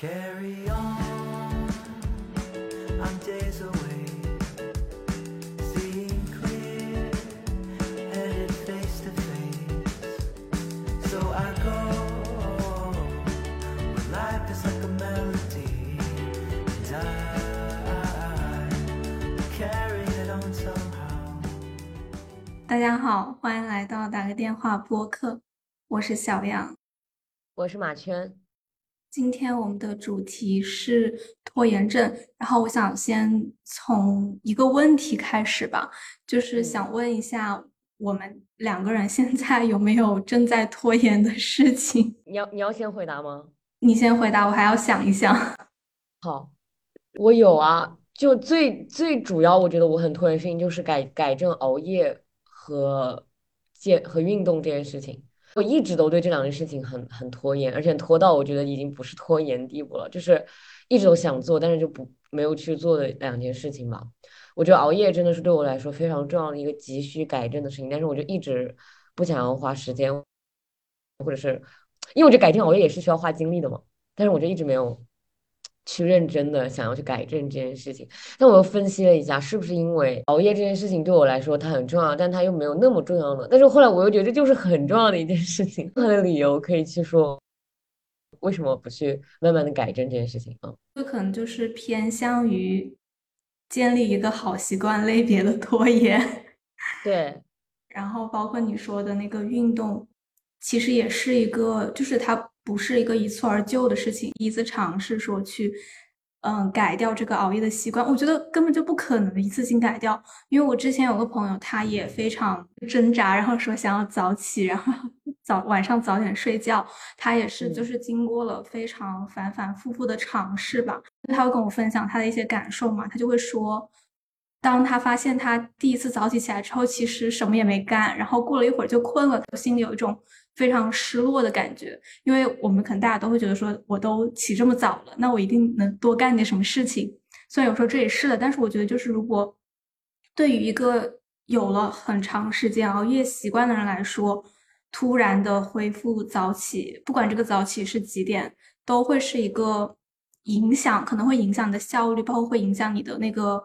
Carry on, I'm days away. Seeing clear, headed face to face. So I go, where life is like a melody. And I carry it on somehow. 大家好，欢迎来到打个电话播客，我是小杨。我是马圈，今天我们的主题是拖延症，然后我想先从一个问题开始吧，就是想问一下我们两个人现在有没有正在拖延的事情？你要你要先回答吗？你先回答，我还要想一想。好，我有啊，就最最主要，我觉得我很拖延的事情就是改改正熬夜和健和运动这件事情。我一直都对这两件事情很很拖延，而且拖到我觉得已经不是拖延地步了，就是一直都想做，但是就不没有去做的两件事情吧。我觉得熬夜真的是对我来说非常重要的一个急需改正的事情，但是我就一直不想要花时间，或者是因为我觉得改正熬夜也是需要花精力的嘛，但是我就一直没有去认真的想要去改正这件事情。但我又分析了一下，是不是因为熬夜这件事情对我来说它很重要，但它又没有那么重要呢？但是后来我又觉得这就是很重要的一件事情，它的理由可以去说为什么不去慢慢的改正这件事情啊？这可能就是偏向于建立一个好习惯类别的拖延。对，然后包括你说的那个运动，其实也是一个，就是它不是一个一蹴而就的事情，一次尝试说去，嗯，改掉这个熬夜的习惯，我觉得根本就不可能一次性改掉。因为我之前有个朋友，他也非常挣扎，然后说想要早起，然后 早晚上早点睡觉，他也是就是经过了非常反反复复的尝试吧。他会跟我分享他的一些感受嘛，他就会说。当他发现他第一次早起起来之后，其实什么也没干，然后过了一会儿就困了，心里有一种非常失落的感觉。因为我们可能大家都会觉得说，我都起这么早了，那我一定能多干点什么事情。虽然有时候这也是的，但是我觉得就是如果对于一个有了很长时间熬夜习惯的人来说，突然的恢复早起，不管这个早起是几点，都会是一个影响，可能会影响你的效率，包括会影响你的那个。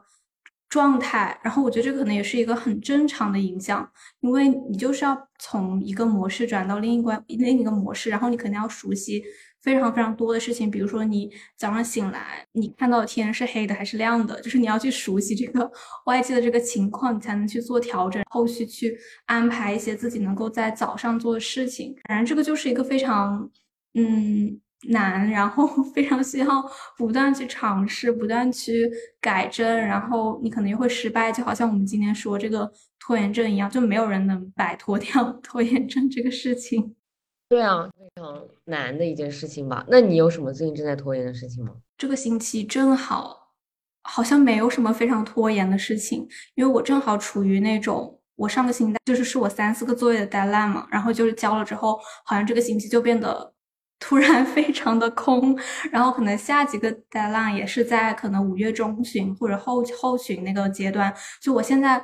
状态，然后我觉得这可能也是一个很正常的影响，因为你就是要从一个模式转到另一关另一个模式，然后你肯定要熟悉非常非常多的事情，比如说你早上醒来，你看到天是黑的还是亮的，就是你要去熟悉这个 外界的这个情况，你才能去做调整，后续去安排一些自己能够在早上做的事情。反正这个就是一个非常嗯。难，然后 非常需要不断去尝试，不断去改正，然后你可能又会失败，就好像我们今天说这个拖延症一样，就没有人能摆脱 掉 拖延症这个事情。对啊，非常难的一件事情吧？那你有什么最近正在拖延的事情吗？这个星期正好好像没有什么非常拖延的事情，因为我正好处于那种我上个星期就是是我三四个作业的 deadline 嘛，然后就是交了之后，好像这个星期就变得。突然 非常的空，然后可能下几个 deadline 也是在可能五月中旬或者后后旬那个阶段。就我现在，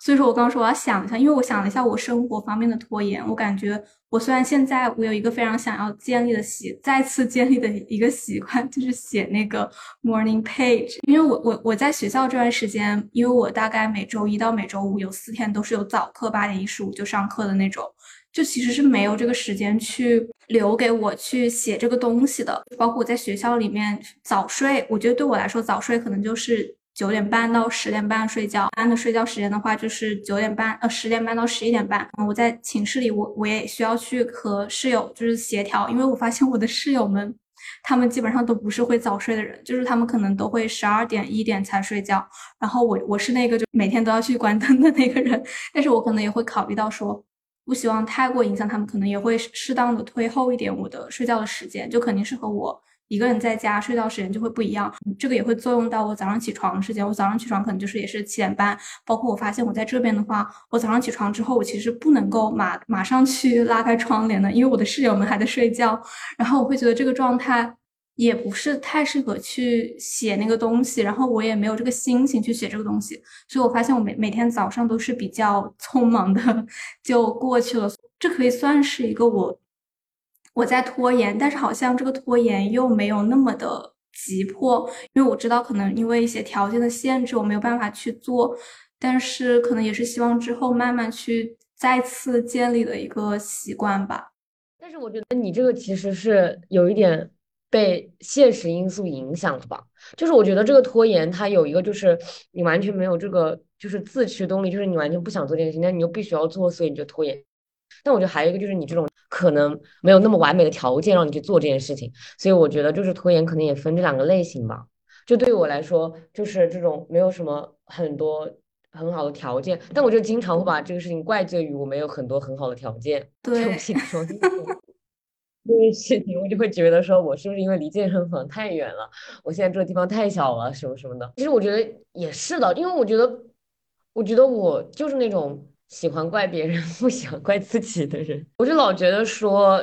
所以说我刚刚说我要想一下，因为我想了一下我生活方面的拖延，我感觉我虽然现在我有一个非常想要建立的习，再次建立的一个习惯，就是写那个 morning page。因为我我我在学校这段时间，因为我大概每周一到每周五有四天都是有早课，八点一十五就上课的那种。就其实是没有这个时间去留给我去写这个东西的，包括我在学校里面早睡，我觉得对我来说早睡可能就是九点半到十点半睡觉，按的睡觉时间的话就是九点半呃十点半到十一点半。我在寝室里，我我也需要去和室友就是协调，因为我发现我的室友们，他们基本上都不是会早睡的人，就是他们可能都会十二点一点才睡觉，然后我我是那个就每天都要去关灯的那个人，但是我可能也会考虑到说。不希望太过影响他们，可能也会适当的推后一点我的睡觉的时间，就肯定是和我一个人在家睡觉时间就会不一样。这个也会作用到我早上起床的时间。我早上起床可能就是也是七点半，包括我发现我在这边的话，我早上起床之后，我其实不能够马马上去拉开窗帘的，因为我的室友们还在睡觉，然后我会觉得这个状态。也不是太适合去写那个东西，然后我也没有这个心情去写这个东西，所以我发现我每每天早上都是比较匆忙的就过去了。这可以算是一个我我在拖延，但是好像这个拖延又没有那么的急迫，因为我知道可能因为一些条件的限制，我没有办法去做，但是可能也是希望之后慢慢去再次建立的一个习惯吧。但是我觉得你这个其实是有一点被现实因素影响了吧？就是我觉得这个拖延它有一个就是你完全没有这个就是自驱动力，就是你完全不想做这件事情，但你又必须要做，所以你就拖延。但我觉得还有一个就是你这种可能没有那么完美的条件让你去做这件事情，所以我觉得就是拖延可能也分这两个类型吧。就对于我来说，就是这种没有什么很多很好的条件，但我就经常会把这个事情怪罪于我没有很多很好的条件。对，不行说这件事情，我就会觉得说我是不是因为离健身房太远了，我现在这个地方太小了，什么什么的。其实我觉得也是的，因为我觉得，我觉得我就是那种。喜欢怪别人，不喜欢怪自己的人，我就老觉得说，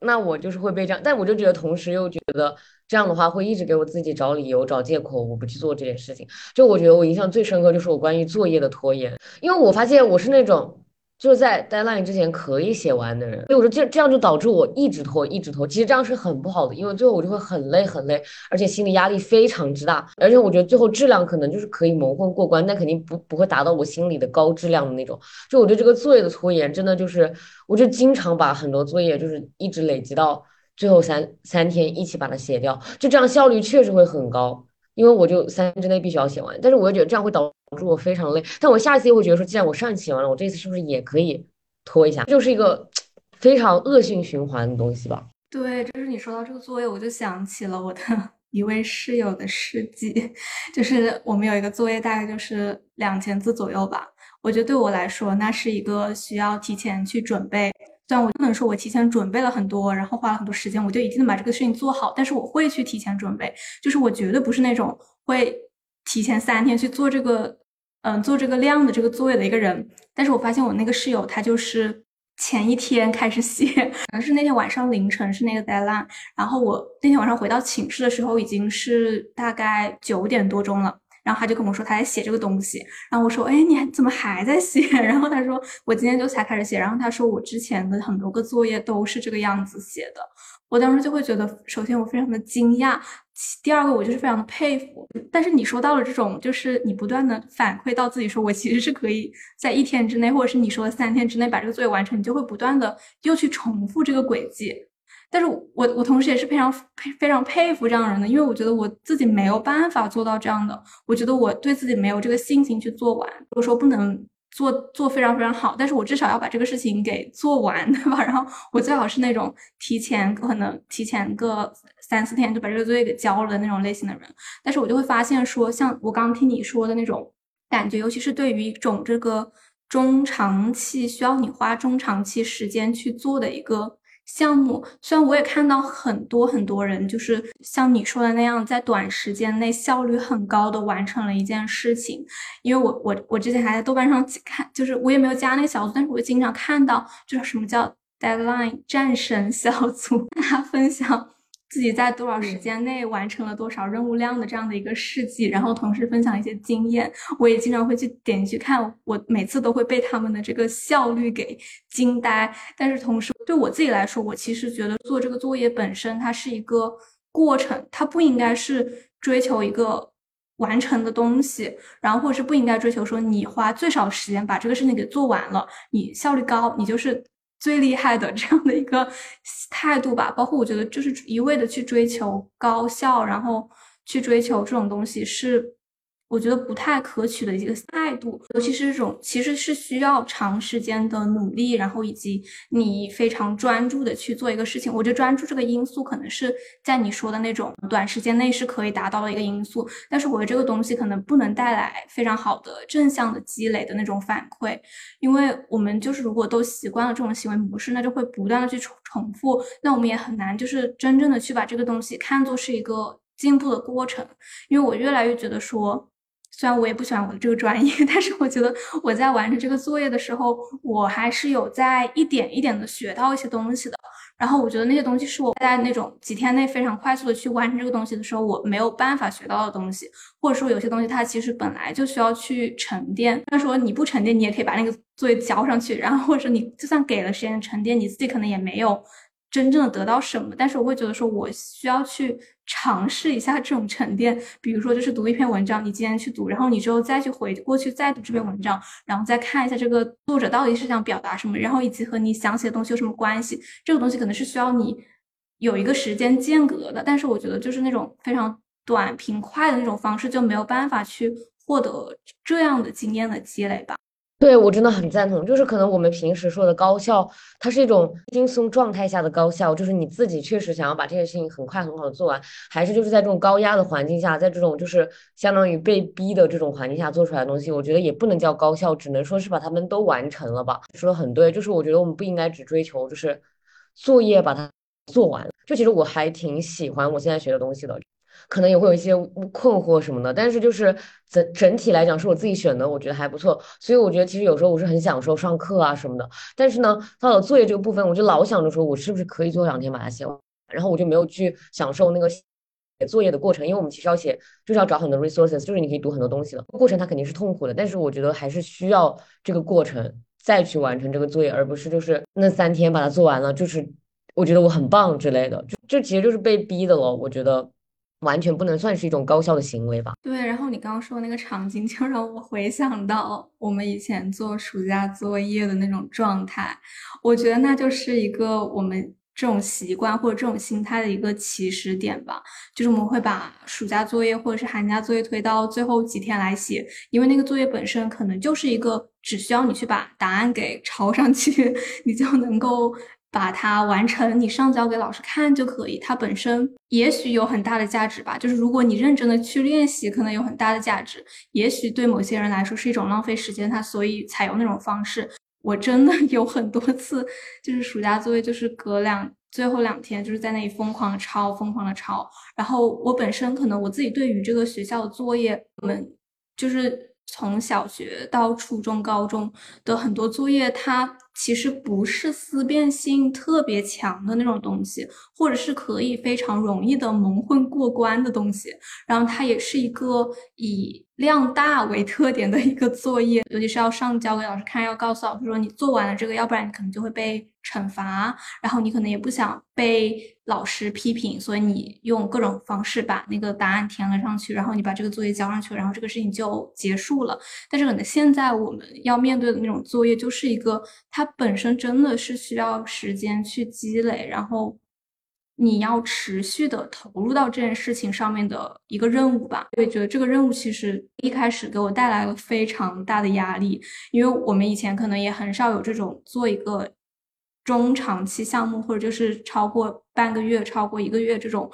那我就是会被这样，但我就觉得同时又觉得这样的话会一直给我自己找理由、找借口，我不去做这件事情。就我觉得我印象最深刻就是我关于作业的拖延，因为我发现我是那种。就是在 deadline 之前可以写完的人，所以我说这这样就导致我一直拖，一直拖。其实这样是很不好的，因为最后我就会很累很累，而且心理压力非常之大。而且我觉得最后质量可能就是可以蒙混过关，但肯定不不会达到我心里的高质量的那种。就我对这个作业的拖延，真的就是，我就经常把很多作业就是一直累积到最后三三天一起把它写掉，就这样效率确实会很高。因为我就三天之内必须要写完，但是我又觉得这样会导致我非常累。但我下一次又会觉得说，既然我上一次写完了，我这次是不是也可以拖一下？就是一个 非常恶性循环的东西吧。对，就是你说到这个作业，我就想起了我的 一位室友的事迹。就是我们有一个作业，大概就是两千字左右吧。我觉得对我来说，那是一个需要提前去准备。虽然我不能说我提前准备了很多，然后花了很多时间，我就一定能把这个事情做好，但是我会去提前准备。就是我绝对不是那种会提前三天去做这个，嗯，做这个量的这个作业的一个人。但是我发现我那个室友他就是前一天开始写，可能是那天晚上凌晨是那个 deadline，然后我那天晚上回到寝室的时候已经是大概九点多钟了。然后他就跟我说他在写这个东西，然后我说，哎，你还怎么还在写？然后他说我今天就才开始写。然后他说我之前的很多个作业都是这个样子写的。我当时就会觉得，首先我非常的惊讶，第二个我就是非常的佩服。但是你说到了这种，就是你不断的反馈到自己，说我其实是可以在一天之内，或者是你说三天之内把这个作业完成，你就会不断的又去重复这个轨迹。但是我我同时也是非常佩非常佩服这样人的，因为我觉得我自己没有办法做到这样的，我觉得我对自己没有这个信心去做完。我说不能做做非常非常好，但是我至少要把这个事情给做完，对吧？然后我最好是那种提前可能提前个三四天就把这个作业给交了的那种类型的人。但是我就会发现说，像我刚听你说的那种感觉，尤其是对于一种这个中长期需要你花中长期时间去做的一个。项目虽然我也看到很多很多人，就是像你说的那样，在短时间内效率很高的完成了一件事情。因为我我我之前还在豆瓣上看，就是我也没有加那个小组，但是我经常看到，就是什么叫 deadline 战神小组，他分享。自己在多少时间内完成了多少任务量的这样的一个事迹，然后同时分享一些经验，我也经常会去点进去看，我每次都会被他们的这个效率给惊呆。但是同时对我自己来说，我其实觉得做这个作业本身它是一个过程，它不应该是追求一个完成的东西，然后或者是不应该追求说你花最少时间把这个事情给做完了，你效率高，你就是。最厉害的这样的一个态度吧，包括我觉得就是一味的去追求高效，然后去追求这种东西是。我觉得不太可取的一个态度，尤其是这种其实是需要长时间的努力，然后以及你非常专注的去做一个事情。我觉得专注这个因素可能是在你说的那种短时间内是可以达到的一个因素，但是我觉得这个东西可能不能带来非常好的正向的积累的那种反馈，因为我们就是如果都习惯了这种行为模式，那就会不断的去重重复，那我们也很难就是真正的去把这个东西看作是一个进步的过程，因为我越来越觉得说。虽然我也不喜欢我的这个专业，但是我觉得我在完成这个作业的时候，我还是有在一点一点的学到一些东西的。然后我觉得那些东西是我在那种几天内非常快速的去完成这个东西的时候，我没有办法学到的东西，或者说有些东西它其实本来就需要去沉淀。他说你不沉淀，你也可以把那个作业交上去。然后或者说你就算给了时间沉淀，你自己可能也没有真正的得到什么，但是我会觉得说，我需要去尝试一下这种沉淀。比如说，就是读一篇文章，你今天去读，然后你之后再去回过去再读这篇文章，然后再看一下这个作者到底是想表达什么，然后以及和你想写的东西有什么关系。这个东西可能是需要你有一个时间间隔的，但是我觉得就是那种非常短平快的那种方式，就没有办法去获得这样的经验的积累吧。对我真的很赞同，就是可能我们平时说的高效，它是一种轻松状态下的高效，就是你自己确实想要把这件事情很快很好的做完，还是就是在这种高压的环境下，在这种就是相当于被逼的这种环境下做出来的东西，我觉得也不能叫高效，只能说是把他们都完成了吧。说的很对，就是我觉得我们不应该只追求就是作业把它做完，就其实我还挺喜欢我现在学的东西的。可能也会有一些困惑什么的，但是就是整整体来讲是我自己选的，我觉得还不错。所以我觉得其实有时候我是很享受上课啊什么的。但是呢，到了作业这个部分，我就老想着说我是不是可以做两天把它写完，然后我就没有去享受那个写作业的过程。因为我们其实要写，就是要找很多 resources，就是你可以读很多东西的过程，它肯定是痛苦的。但是我觉得还是需要这个过程再去完成这个作业，而不是就是那三天把它做完了，就是我觉得我很棒之类的。就这其实就是被逼的了，我觉得。完全不能算是一种高效的行为吧？对，然后你刚刚说的那个场景，就让我回想到我们以前做暑假作业的那种状态。我觉得那就是一个我们这种习惯或者这种心态的一个起始点吧。就是我们会把暑假作业或者是寒假作业推到最后几天来写，因为那个作业本身可能就是一个只需要你去把答案给抄上去，你就能够。把它完成，你上交给老师看就可以。它本身也许有很大的价值吧，就是如果你认真的去练习，可能有很大的价值。也许对某些人来说是一种浪费时间，他所以采用那种方式。我真的 有很多次，就是暑假作业，就是隔两最后两天，就是在那里疯狂的抄，疯狂的抄。然后我本身可能我自己对于这个学校的作业，我们就是从小学到初中、高中的很多作业，它。其实不是思辨性特别强的那种东西，或者是可以非常容易的蒙混过关的东西。然后它也是一个以量大为特点的一个作业，尤其是要上交给老师看，要告诉老师说你做完了这个，要不然你可能就会被惩罚。然后你可能也不想被老师批评，所以你用各种方式把那个答案填了上去，然后你把这个作业交上去，然后这个事情就结束了。但是可能现在我们要面对的那种作业，就是一个它。它本身真的是需要时间去积累，然后你要持续的投入到这件事情上面的一个任务吧。我也觉得这个任务其实一开始给我带来了非常大的压力，因为我们以前可能也很少有这种做一个中长期项目，或者就是超过半个月、超过一个月这种。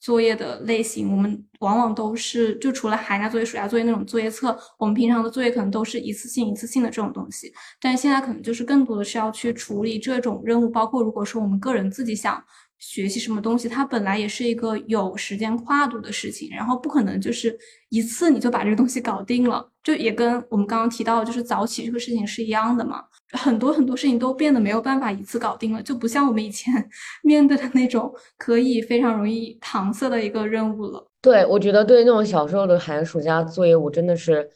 作业的类型，我们往往都是就除了寒假作业、暑假作业那种作业册，我们平常的作业可能都是一次性、一次性的这种东西。但是现在可能就是更多的是要去处理这种任务，包括如果说我们个人自己想。学习什么东西，它本来也是一个有时间跨度的事情，然后不可能就是一次你就把这个东西搞定了，就也跟我们刚刚提到就是早起这个事情是一样的嘛。很多很多事情都变得没有办法一次搞定了，就不像我们以前 面对的那种可以非常容易搪塞的一个任务了。对，我觉得对那种小时候的寒暑假作业，我真的是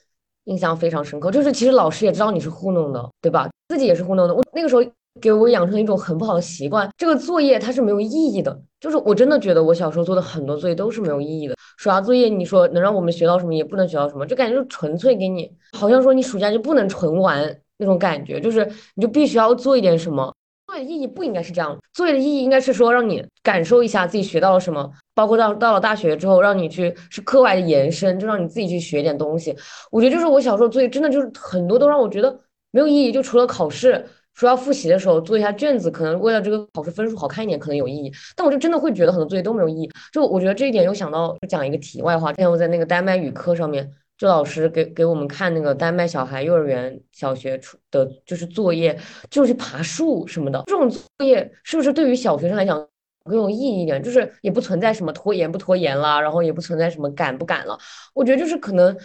印象非常深刻。就是其实老师也知道你是糊弄的，对吧？自己也是糊弄的。我那个时候。给我养成一种很不好的习惯，这个作业它是没有意义的。就是我真的觉得我小时候做的很多作业都是没有意义的。暑假作业你说能让我们学到什么，也不能学到什么，就感觉就纯粹给你，好像说你暑假就不能纯玩那种感觉，就是你就必须要做一点什么。作业的意义不应该是这样，作业的意义应该是说让你感受一下自己学到了什么，包括到到了大学之后，让你去是课外的延伸，就让你自己去学点东西。我觉得就是我小时候作业真的就是很多都让我觉得没有意义，就除了考试。说要复习的时候做一下卷子，可能为了这个考试分数好看一点，可能有意义。但我就真的会觉得很多作业都没有意义。就我觉得这一点，又想到讲一个题外话。之前我在那个丹麦语课上面，就老师给给我们看那个丹麦小孩幼儿园、小学出的就是作业，就是爬树什么的。这种作业是不是对于小学生来讲更有意义一点？就是也不存在什么拖延不拖延啦，然后也不存在什么赶不赶了。我觉得就是可能。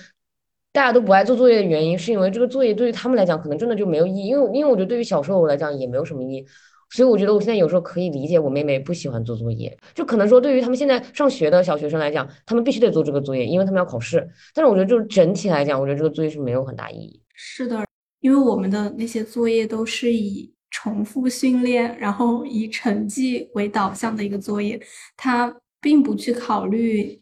大家都不爱做作业的原因，是因为这个作业对于他们来讲可能真的就没有意义。因为因为我觉得对于小时候我来讲也没有什么意义，所以我觉得我现在有时候可以理解我妹妹不喜欢做作业。就可能说对于他们现在上学的小学生来讲，他们必须得做这个作业，因为他们要考试。但是我觉得就是整体来讲，我觉得这个作业是没有很大意义。是的，因为我们的那些作业都是以。重复训练，然后以成绩为导向的一个作业，它并不去考虑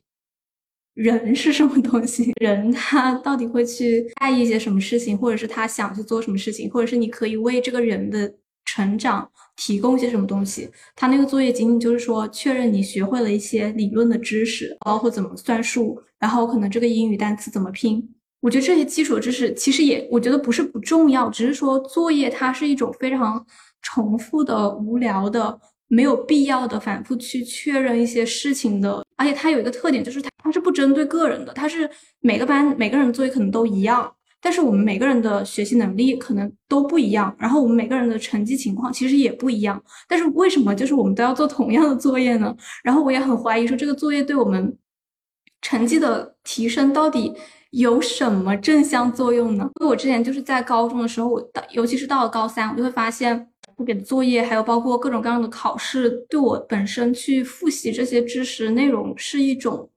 人是什么东西，人他到底会去爱一些什么事情，或者是他想去做什么事情，或者是你可以为这个人的成长提供一些什么东西。他那个作业仅仅就是说确认你学会了一些理论的知识，包括怎么算数，然后可能这个英语单词怎么拼。我觉得这些基础知识其实也，我觉得不是不重要，只是说作业它是一种非常重复的、无聊的、没有必要的反复去确认一些事情的。而且它有一个特点，就是它它是不针对个人的，它是每个班每个人作业可能都一样，但是我们每个人的学习能力可能都不一样，然后我们每个人的成绩情况其实也不一样。但是为什么就是我们都要做同样的作业呢？然后我也很怀疑说这个作业对我们成绩的提升到底。有什么正向作用呢？因为我之前就是在高中的时候，我到尤其是到了高三，我就会发现我给的作业，还有包括各种各样的考试，对我本身去复习这些知识内容是一种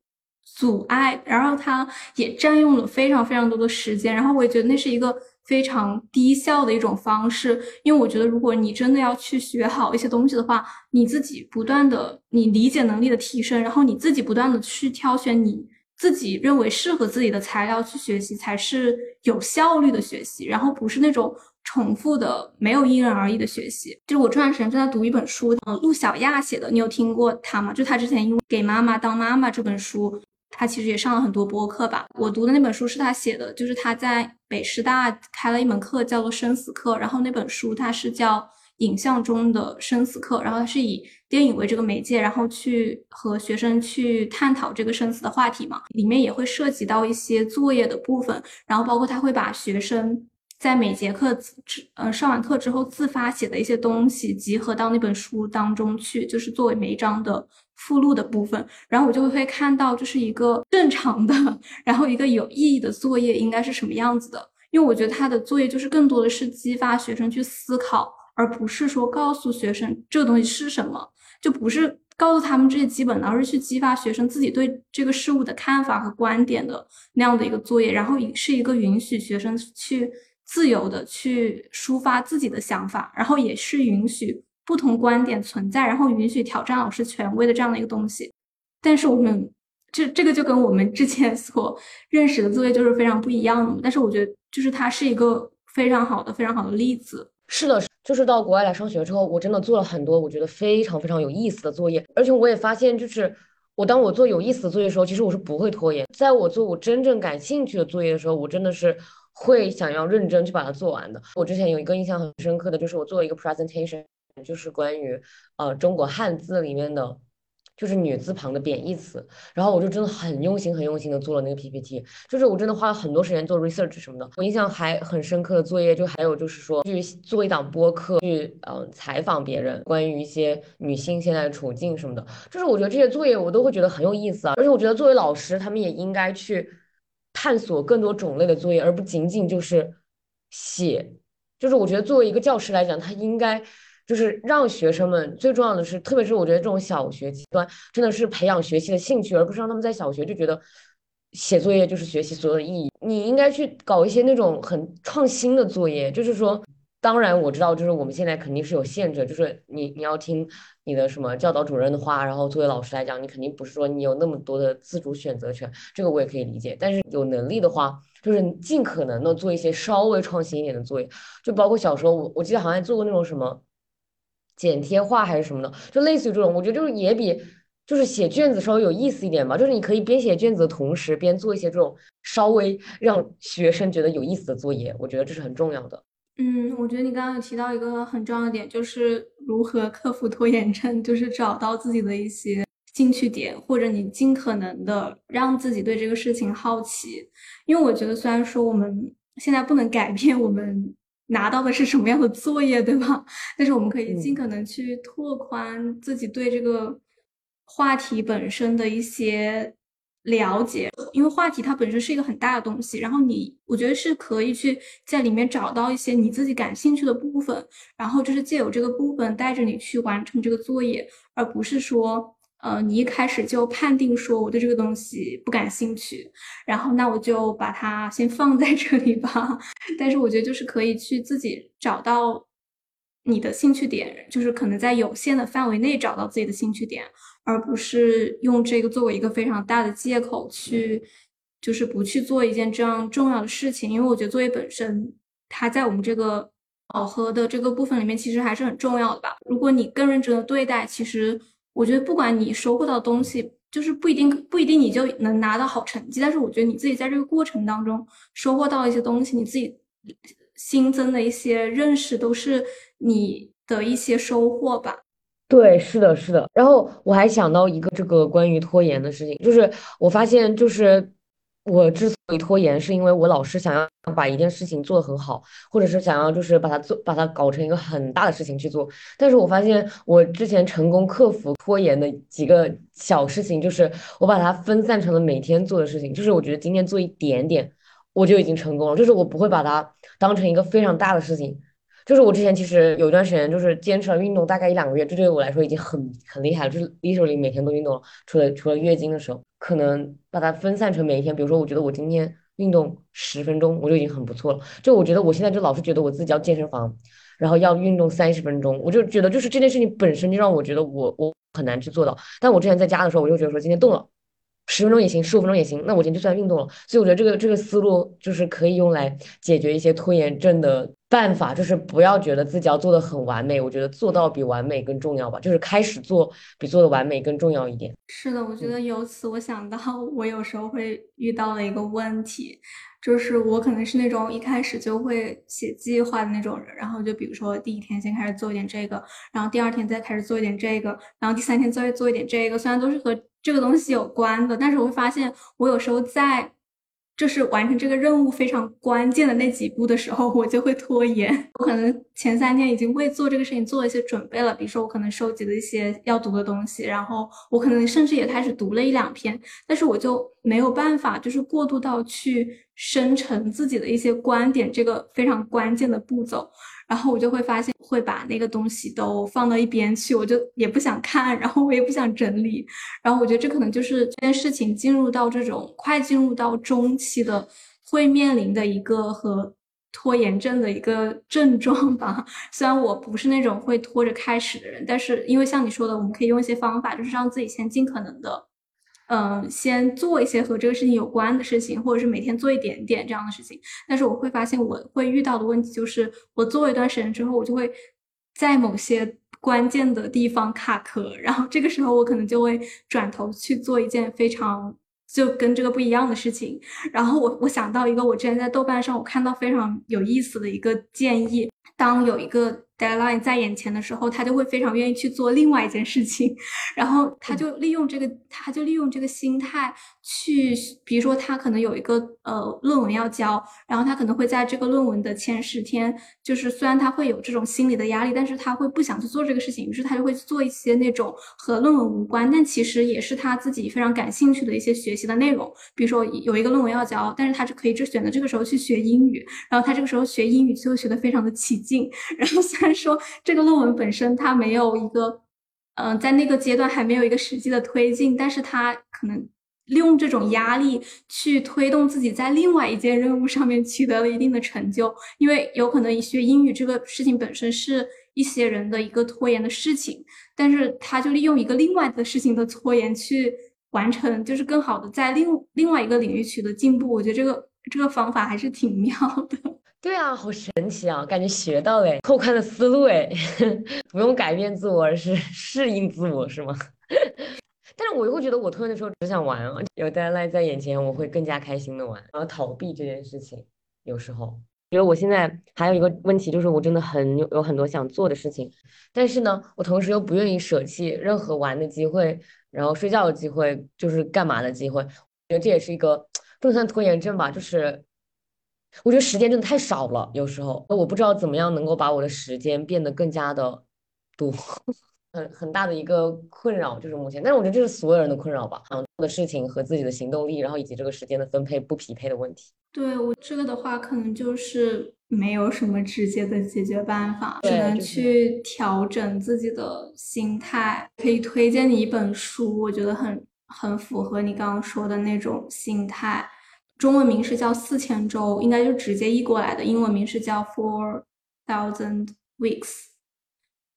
阻碍，然后它也占用了非常非常多的时间，然后我也觉得那是一个非常低效的一种方式。因为我觉得，如果你真的要去学好一些东西的话，你自己不断的你理解能力的提升，然后你自己不断的去挑选你。自己认为适合自己的材料去学习才是有效率的学习，然后不是那种重复的、没有因人而异的学习。就是我这段时间正在读一本书，嗯，陆小亚写的，你有听过他吗？就他之前因为《给妈妈当妈妈》这本书，他其实也上了很多播客吧。我读的那本书是他写的，就是他在北师大开了一门课叫做生死课，然后那本书它是叫。影像中的生死课，然后它是以电影为这个媒介，然后去和学生去探讨这个生死的话题嘛。里面也会涉及到一些作业的部分，然后包括他会把学生在每节课之呃上完课之后自发写的一些东西集合到那本书当中去，就是作为每一章的附录的部分。然后我就会看到，就是一个正常的，然后一个有意义的作业应该是什么样子的。因为我觉得他的作业就是更多的是激发学生去思考。而不是说告诉学生这个东西是什么，就不是告诉他们这些基本的，而是去激发学生自己对这个事物的看法和观点的那样的一个作业。然后是一个允许学生去自由的去抒发自己的想法，然后也是允许不同观点存在，然后允许挑战老师权威的这样的一个东西。但是我们这这个就跟我们之前所认识的作业就是非常不一样的。但是我觉得就是它是一个非常好的、非常好的例子。是的。就是到国外来上学之后，我真的做了很多我觉得非常非常有意思的作业，而且我也发现，就是我当我做有意思的作业的时候，其实我是不会拖延。在我做我真正感兴趣的作业的时候，我真的是会想要认真去把它做完的。我之前有一个印象很深刻的就是我做了一个 presentation，就是关于呃中国汉字里面的。就是女字旁的贬义词，然后我就真的很用心、很用心的做了那个 PPT，就是我真的花了很多时间做 research 什么的。我印象还很深刻的作业，就还有就是说去做一档播客，去嗯采访别人，关于一些女性现在的处境什么的。就是我觉得这些作业我都会觉得很有意思啊，而且我觉得作为老师，他们也应该去探索更多种类的作业，而不仅仅就是写。就是我觉得作为一个教师来讲，他应该。就是让学生们最重要的是，特别是我觉得这种小学阶段，真的是培养学习的兴趣，而不是让他们在小学就觉得写作业就是学习所有的意义。你应该去搞一些那种很创新的作业。就是说，当然我知道，就是我们现在肯定是有限制，就是你你要听你的什么教导主任的话，然后作为老师来讲，你肯定不是说你有那么多的自主选择权，这个我也可以理解。但是有能力的话，就是尽可能的做一些稍微创新一点的作业，就包括小时候我我记得好像做过那种什么。剪贴画还是什么的，就类似于这种，我觉得就是也比就是写卷子稍微有意思一点吧。就是你可以边写卷子的同时，边做一些这种稍微让学生觉得有意思的作业，我觉得这是很重要的。嗯，我觉得你刚刚有提到一个很重要的点，就是如何克服拖延症，就是找到自己的一些兴趣点，或者你尽可能的让自己对这个事情好奇。因为我觉得，虽然说我们现在不能改变我们。拿到的是什么样的作业，对吧？但是我们可以尽可能去拓宽自己对这个话题本身的一些了解，因为话题它本身是一个很大的东西。然后你，我觉得是可以去在里面找到一些你自己感兴趣的部分，然后就是借由这个部分带着你去完成这个作业，而不是说。呃，你一开始就判定说我对这个东西不感兴趣，然后那我就把它先放在这里吧。但是我觉得就是可以去自己找到你的兴趣点，就是可能在有限的范围内找到自己的兴趣点，而不是用这个作为一个非常大的借口去，就是不去做一件这样重要的事情。因为我觉得作业本身，它在我们这个考核的这个部分里面，其实还是很重要的吧。如果你更认真的对待，其实我觉得不管你收获到东西，就是不一定不一定你就能拿到好成绩，但是我觉得你自己在这个过程当中收获到一些东西，你自己。新增的一些认识都是你的一些收获吧。对，是的，是的。然后我还想到一个这个关于拖延的事情，就是我发现，就是我之所以拖延，是因为我老是想要把一件事情做得很好，或者是想要就是把它做把它搞成一个很大的事情去做。但是我发现我之前成功克服拖延的几个小事情，就是我把它分散成了每天做的事情。就是我觉得今天做一点点。我就已经成功了，就是我不会把它当成一个非常大的事情。就是我之前其实有一段时间就是坚持了运动大概一两个月，这对于我来说已经很很厉害了，就是那时候里每天都运动了，除了除了月经的时候，可能把它分散成每一天。比如说，我觉得我今天运动十分钟，我就已经很不错了。就我觉得我现在就老是觉得我自己要健身房，然后要运动三十分钟，我就觉得就是这件事情本身就让我觉得我我很难去做到。但我之前在家的时候，我就觉得说今天动了。十分钟也行，十五分钟也行。那我今天就算运动了，所以我觉得这个这个思路就是可以用来解决一些拖延症的办法，就是不要觉得自己要做的很完美。我觉得做到比完美更重要吧，就是开始做比做的完美更重要一点。是的，我觉得由此我想到，我有时候会遇到了一个问题。就是我可能是那种一开始就会写计划的那种人，然后就比如说第一天先开始做一点这个，然后第二天再开始做一点这个，然后第三天再做一点这个，虽然都是和这个东西有关的，但是我会发现我有时候在。就是完成这个任务非常关键的那几步的时候，我就会拖延。我可能前三天已经为做这个事情做了一些准备了，比如说我可能收集了一些要读的东西，然后我可能甚至也开始读了一两篇，但是我就没有办法，就是过渡到去生成自己的一些观点这个非常关键的步骤。然后我就会发现，会把那个东西都放到一边去，我就也不想看，然后我也不想整理。然后我觉得这可能就是这件事情进入到这种快进入到中期的，会面临的一个和拖延症的一个症状吧。虽然我不是那种会拖着开始的人，但是因为像你说的，我们可以用一些方法，就是让自己先尽可能的。嗯，先做一些和这个事情有关的事情，或者是每天做一点点这样的事情。但是我会发现，我会遇到的问题就是，我做一段时间之后，我就会在某些关键的地方卡壳，然后这个时候我可能就会转头去做一件非常就跟这个不一样的事情。然后我我想到一个，我之前在豆瓣上我看到非常有意思的一个建议，当有一个。Deadline 在眼前的时候，他就会非常愿意去做另外一件事情，然后他就利用这个，他就利用这个心态去，比如说他可能有一个呃论文要交，然后他可能会在这个论文的前十天，就是虽然他会有这种心理的压力，但是他会不想去做这个事情，于是他就会做一些那种和论文无关，但其实也是他自己非常感兴趣的一些学习的内容，比如说有一个论文要交，但是他就可以就选择这个时候去学英语，然后他这个时候学英语就会学得非常的起劲，然后虽然。说这个论文本身它没有一个，嗯，在那个阶段还没有一个实际的推进，但是他可能利用这种压力去推动自己在另外一件任务上面取得了一定的成就，因为有可能学英语这个事情本身是一些人的一个拖延的事情，但是他就利用一个另外的事情的拖延去完成，就是更好的在另另外一个领域取得进步。我觉得这个这个方法还是挺妙的。对啊，好神奇啊！感觉学到嘞，拓宽的思路哎，不用改变自我，而是适应自我，是吗？但是我又会觉得，我拖延的时候只想玩啊，有 deadline 在眼前，我会更加开心的玩，然后逃避这件事情。有时候觉得我现在还有一个问题，就是我真的很有有很多想做的事情，但是呢，我同时又不愿意舍弃任何玩的机会，然后睡觉的机会，就是干嘛的机会。我觉得这也是一个不能算拖延症吧，就是。我觉得时间真的太少了，有时候我不知道怎么样能够把我的时间变得更加的多，很很大的一个困扰就是目前，但是我觉得这是所有人的困扰吧，想做的事情和自己的行动力，然后以及这个时间的分配不匹配的问题。对我这个的话，可能就是没有什么直接的解决办法，只能去调整自己的心态。可以推荐你一本书，我觉得很很符合你刚刚说的那种心态。中文名是叫四千周，应该就直接译过来的。英文名是叫 Four Thousand Weeks，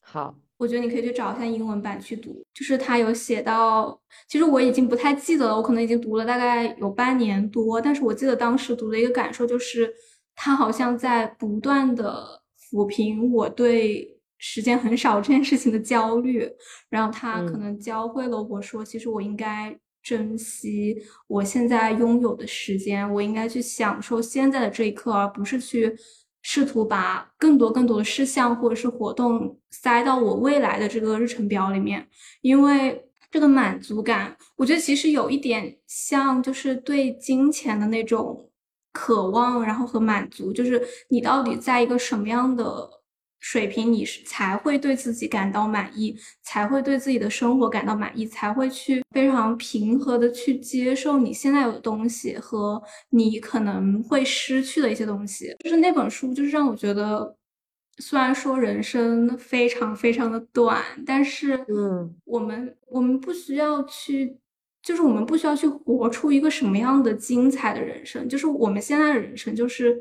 好，我觉得你可以去找一下英文版去读，就是他有写到，其实我已经不太记得了，我可能已经读了大概有半年多，但是我记得当时读的一个感受就是，他好像在不断的抚平我对时间很少这件事情的焦虑，然后他可能教会了我说，其实我应该珍惜我现在拥有的时间，我应该去享受现在的这一刻，而不是去。试图把更多更多的事项或者是活动塞到我未来的这个日程表里面，因为这个满足感，我觉得其实有一点像，就是对金钱的那种渴望，然后和满足，就是你到底在一个什么样的。水平，你是才会对自己感到满意，才会对自己的生活感到满意，才会去非常平和的去接受你现在有的东西和你可能会失去的一些东西。就是那本书，就是让我觉得，虽然说人生非常非常的短，但是，嗯，我们我们不需要去，就是我们不需要去活出一个什么样的精彩的人生，就是我们现在的人生就是。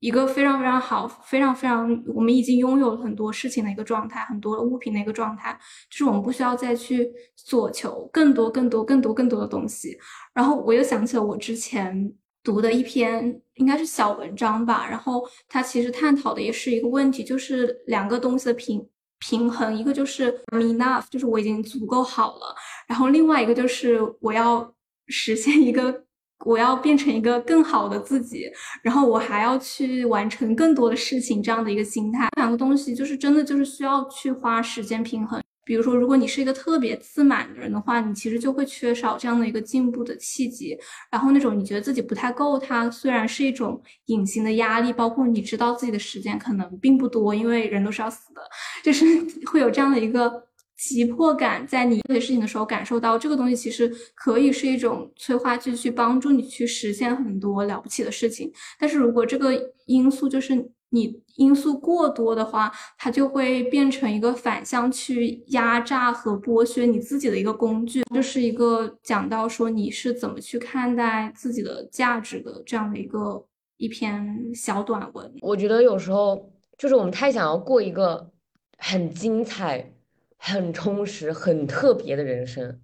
一个非常非常好，非常非常，我们已经拥有了很多事情的一个状态，很多物品的一个状态，就是我们不需要再去索求更多、更多、更多、更多的东西。然后我又想起了我之前读的一篇，应该是小文章吧。然后它其实探讨的也是一个问题，就是两个东西的平平衡，一个就是 enough，就是我已经足够好了，然后另外一个就是我要实现一个。我要变成一个更好的自己，然后我还要去完成更多的事情，这样的一个心态，两个东西就是真的就是需要去花时间平衡。比如说，如果你是一个特别自满的人的话，你其实就会缺少这样的一个进步的契机。然后那种你觉得自己不太够，它虽然是一种隐形的压力，包括你知道自己的时间可能并不多，因为人都是要死的，就是会有这样的一个。急迫感，在你做些事情的时候感受到，这个东西其实可以是一种催化剂，去帮助你去实现很多了不起的事情。但是如果这个因素就是你因素过多的话，它就会变成一个反向去压榨和剥削你自己的一个工具。就是一个讲到说你是怎么去看待自己的价值的这样的一个一篇小短文。我觉得有时候就是我们太想要过一个很精彩。很充实、很特别的人生，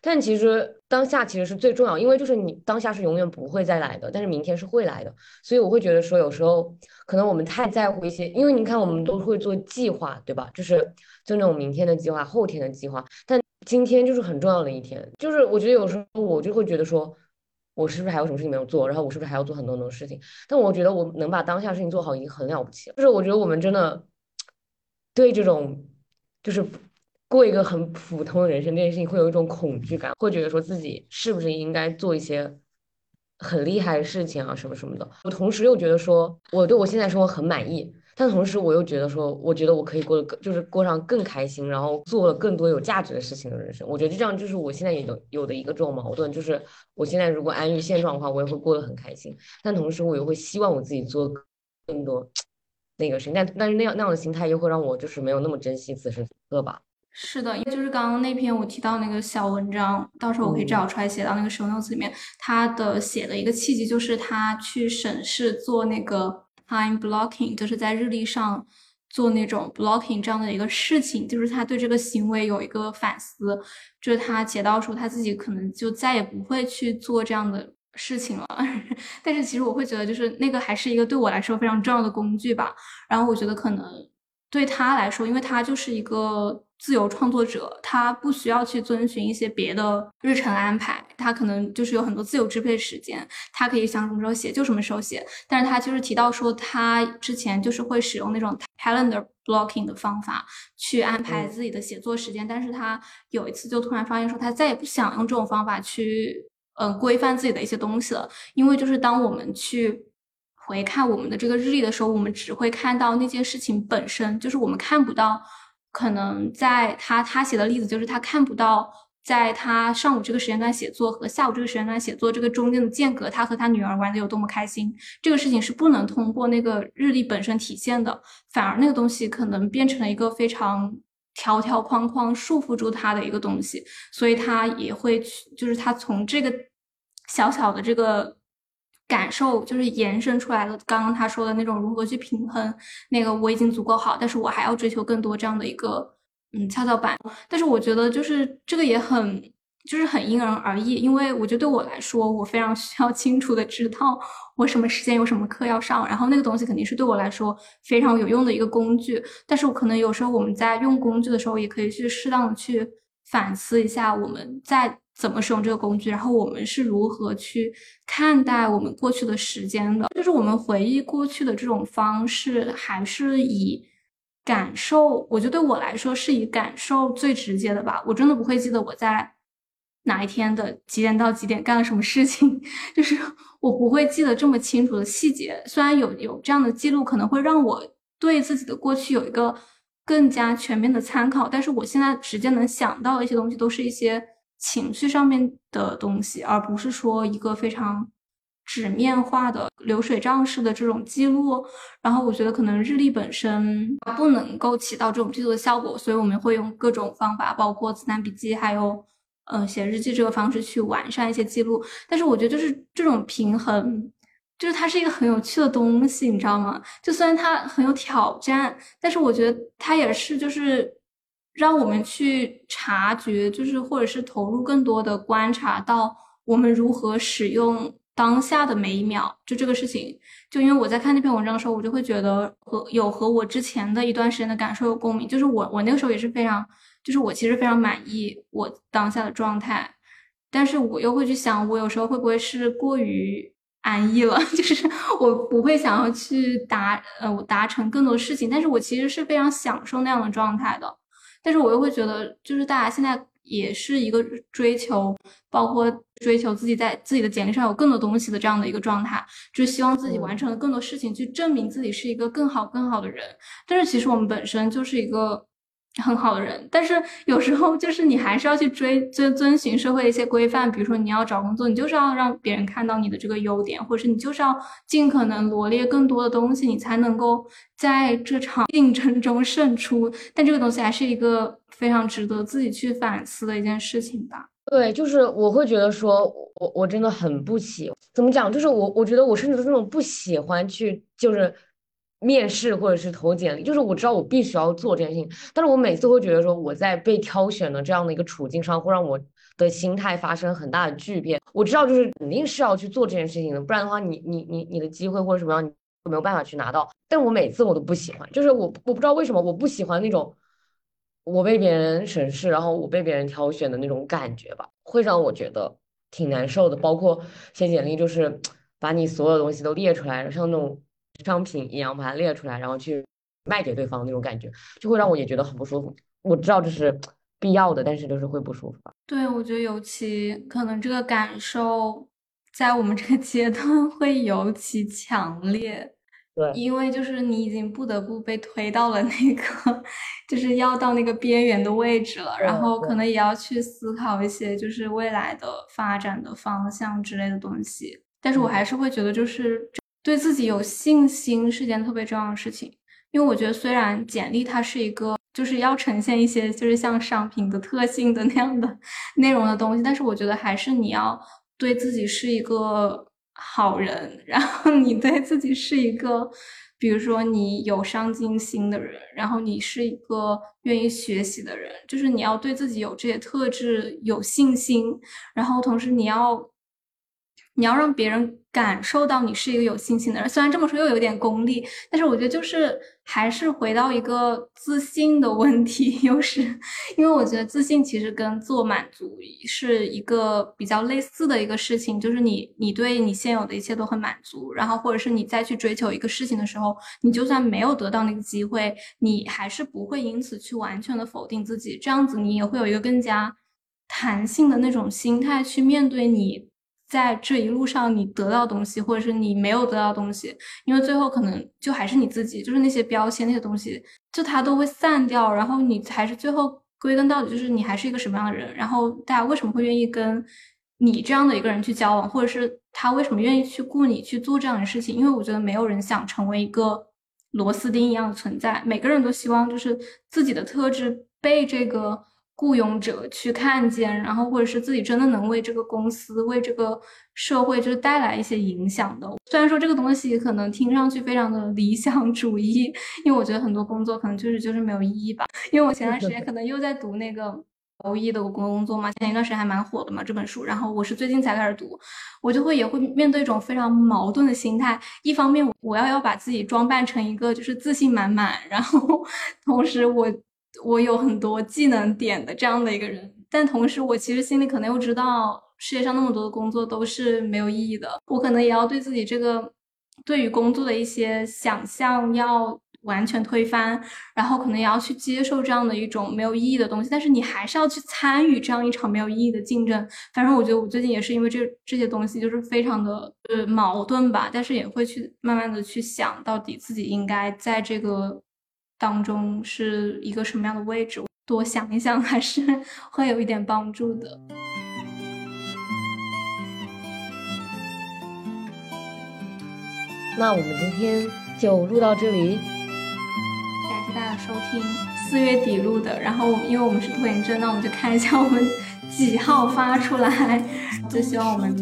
但其实当下其实是最重要，因为就是你当下是永远不会再来的，但是明天是会来的，所以我会觉得说，有时候可能我们太在乎一些，因为你看我们都会做计划，对吧？就是就那种明天的计划、后天的计划，但今天就是很重要的一天，就是我觉得有时候我就会觉得说，我是不是还有什么事情没有做？然后我是不是还要做很多很多事情？但我觉得我能把当下事情做好已经很了不起了，就是我觉得我们真的对这种就是。过一个很普通的人生这件事情，会有一种恐惧感，会觉得说自己是不是应该做一些很厉害的事情啊，什么什么的。我同时又觉得说，我对我现在生活很满意，但同时我又觉得说，我觉得我可以过得更，就是过上更开心，然后做了更多有价值的事情的人生。我觉得这样就是我现在有有的一个这种矛盾，就是我现在如果安于现状的话，我也会过得很开心，但同时我又会希望我自己做更多 那个事情，但但是那样那样的心态又会让我就是没有那么珍惜此时此刻吧。是的，因为就是刚刚那篇我提到那个小文章，到时候我可以找出来写到那个 show notes 里面。他的写的一个契机就是他去审视做那个 time blocking，就是在日历上做那种 blocking 这样的一个事情，就是他对这个行为有一个反思，就是他写到说他自己可能就再也不会去做这样的事情了。但是其实我会觉得，就是那个还是一个对我来说非常重要的工具吧。然后我觉得可能对他来说，因为他就是一个。自由创作者，他不需要去遵循一些别的日程安排，他可能就是有很多自由支配时间，他可以想什么时候写就什么时候写。但是他就是提到说，他之前就是会使用那种 calendar blocking 的方法去安排自己的写作时间，但是他有一次就突然发现说，他再也不想用这种方法去，嗯，规范自己的一些东西了，因为就是当我们去回看我们的这个日历的时候，我们只会看到那件事情本身，就是我们看不到。可能在他他写的例子就是他看不到，在他上午这个时间段写作和下午这个时间段写作这个中间的间隔，他和他女儿玩的有多么开心，这个事情是不能通过那个日历本身体现的，反而那个东西可能变成了一个非常条条框框束缚住他的一个东西，所以他也会去，就是他从这个小小的这个。感受就是延伸出来了。刚刚他说的那种如何去平衡那个我已经足够好，但是我还要追求更多这样的一个嗯跷跷板。但是我觉得就是这个也很就是很因人而异，因为我觉得对我来说，我非常需要清楚的知道我什么时间有什么课要上，然后那个东西肯定是对我来说非常有用的一个工具。但是我可能有时候我们在用工具的时候，也可以去适当的去反思一下我们在。怎么使用这个工具？然后我们是如何去看待我们过去的时间的？就是我们回忆过去的这种方式，还是以感受？我觉得对我来说是以感受最直接的吧。我真的不会记得我在哪一天的几点到几点干了什么事情，就是我不会记得这么清楚的细节。虽然有有这样的记录，可能会让我对自己的过去有一个更加全面的参考，但是我现在直接能想到的一些东西，都是一些。情绪上面的东西，而不是说一个非常纸面化的流水账式的这种记录。然后我觉得可能日历本身不能够起到这种记录的效果，所以我们会用各种方法，包括子弹笔记，还有嗯写日记这个方式去完善一些记录。但是我觉得就是这种平衡，就是它是一个很有趣的东西，你知道吗？就虽然它很有挑战，但是我觉得它也是就是。让我们去察觉，就是或者是投入更多的观察到我们如何使用当下的每一秒。就这个事情，就因为我在看那篇文章的时候，我就会觉得和有和我之前的一段时间的感受有共鸣。就是我我那个时候也是非常，就是我其实非常满意我当下的状态，但是我又会去想，我有时候会不会是过于安逸了？就是我不会想要去达呃达成更多事情，但是我其实是非常享受那样的状态的。但是我又会觉得，就是大家现在也是一个追求，包括追求自己在自己的简历上有更多东西的这样的一个状态，就是希望自己完成了更多事情，去证明自己是一个更好、更好的人。但是其实我们本身就是一个。很好的人，但是有时候就是你还是要去追遵遵循社会的一些规范，比如说你要找工作，你就是要让别人看到你的这个优点，或者是你就是要尽可能罗列更多的东西，你才能够在这场竞争中胜出。但这个东西还是一个非常值得自己去反思的一件事情吧。对，就是我会觉得说，我我真的很不喜，怎么讲？就是我我觉得我甚至是那种不喜欢去，就是。面试或者是投简历，就是我知道我必须要做这件事情，但是我每次会觉得说我在被挑选的这样的一个处境上，会让我的心态发生很大的巨变。我知道就是肯定是要去做这件事情的，不然的话，你你你你的机会或者什么样，你没有办法去拿到。但我每次我都不喜欢，就是我我不知道为什么我不喜欢那种我被别人审视，然后我被别人挑选的那种感觉吧，会让我觉得挺难受的。包括写简历，就是把你所有东西都列出来，像那种。商品一样把它列出来，然后去卖给对方那种感觉，就会让我也觉得很不舒服。我知道这是必要的，但是就是会不舒服。对，我觉得尤其可能这个感受在我们这个阶段 会尤其强烈。对，因为就是你已经不得不被推到了那个，就是要到那个边缘的位置了，然后可能也要去思考一些就是未来的发展的方向之类的东西。但是我还是会觉得就是。对自己有信心是件特别重要的事情，因为我觉得虽然简历它是一个就是要呈现一些就是像商品的特性的那样的内容的东西，但是我觉得还是你要对自己是一个好人，然后你对自己是一个，比如说你有上进心的人，然后你是一个愿意学习的人，就是你要对自己有这些特质有信心，然后同时你要。你要让别人感受到你是一个有信心的人，虽然这么说又有点功利，但是我觉得就是还是回到一个自信的问题，又是因为我觉得自信其实跟自我满足是一个比较类似的一个事情，就是你你对你现有的一切都很满足，然后或者是你再去追求一个事情的时候，你就算没有得到那个机会，你还是不会因此去完全的否定自己，这样子你也会有一个更加弹性的那种心态去面对你。在这一路上，你得到东西，或者是你没有得到东西，因为最后可能就还是你自己，就是那些标签那些东西，就它都会散掉，然后你还是最后归根到底就是你还是一个什么样的人，然后大家为什么会愿意跟你这样的一个人去交往，或者是他为什么愿意去雇你去做这样的事情？因为我觉得没有人想成为一个螺丝钉一样的存在，每个人都希望就是自己的特质被这个。雇佣者去看见，然后或者是自己真的能为这个公司、为这个社会就是带来一些影响的。虽然说这个东西可能听上去非常的理想主义，因为我觉得很多工作可能就是就是没有意义吧。因为我前段时间可能又在读那个。无意的工工作嘛，前一段时间还蛮火的嘛这本书，然后我是最近才开始读，我就会也会面对一种非常矛盾的心态，一方面我要要把自己装扮成一个就是自信满满，然后同时我我有很多技能点的这样的一个人，但同时我其实心里可能又知道世界上那么多的工作都是没有意义的，我可能也要对自己这个对于工作的一些想象要。完全推翻，然后可能也要去接受这样的一种没有意义的东西，但是你还是要去参与这样一场没有意义的竞争。反正我觉得我最近也是因为这这些东西就是非常的呃矛盾吧，但是也会去慢慢的去想到底自己应该在这个当中是一个什么样的位置，多想一想还是 会有一点帮助的。那我们今天就录到这里。感谢大家收听四月底录的，然后因为我们是拖延症，那我们就看一下我们 几号发出来。就希望我们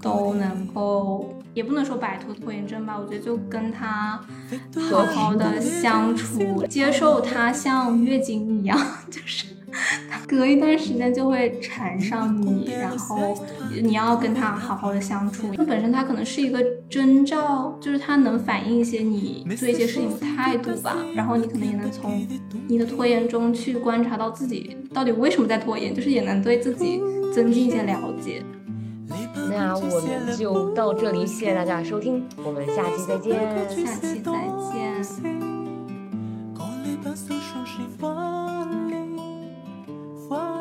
都能够，也不能说摆脱拖延症吧，我觉得就跟他好好的相处，接受他像月经一样，就是。隔一段时间就会缠上你，然后你要跟他好好的相处。那本身他可能是一个征兆，就是他能反映一些你做一些事情的态度吧。然后你可能也能从你的拖延中去观察到自己到底为什么在拖延，就是也能对自己增进一些了解。那我们就到这里谢谢大家收听我们下期再见。下期再见。Fall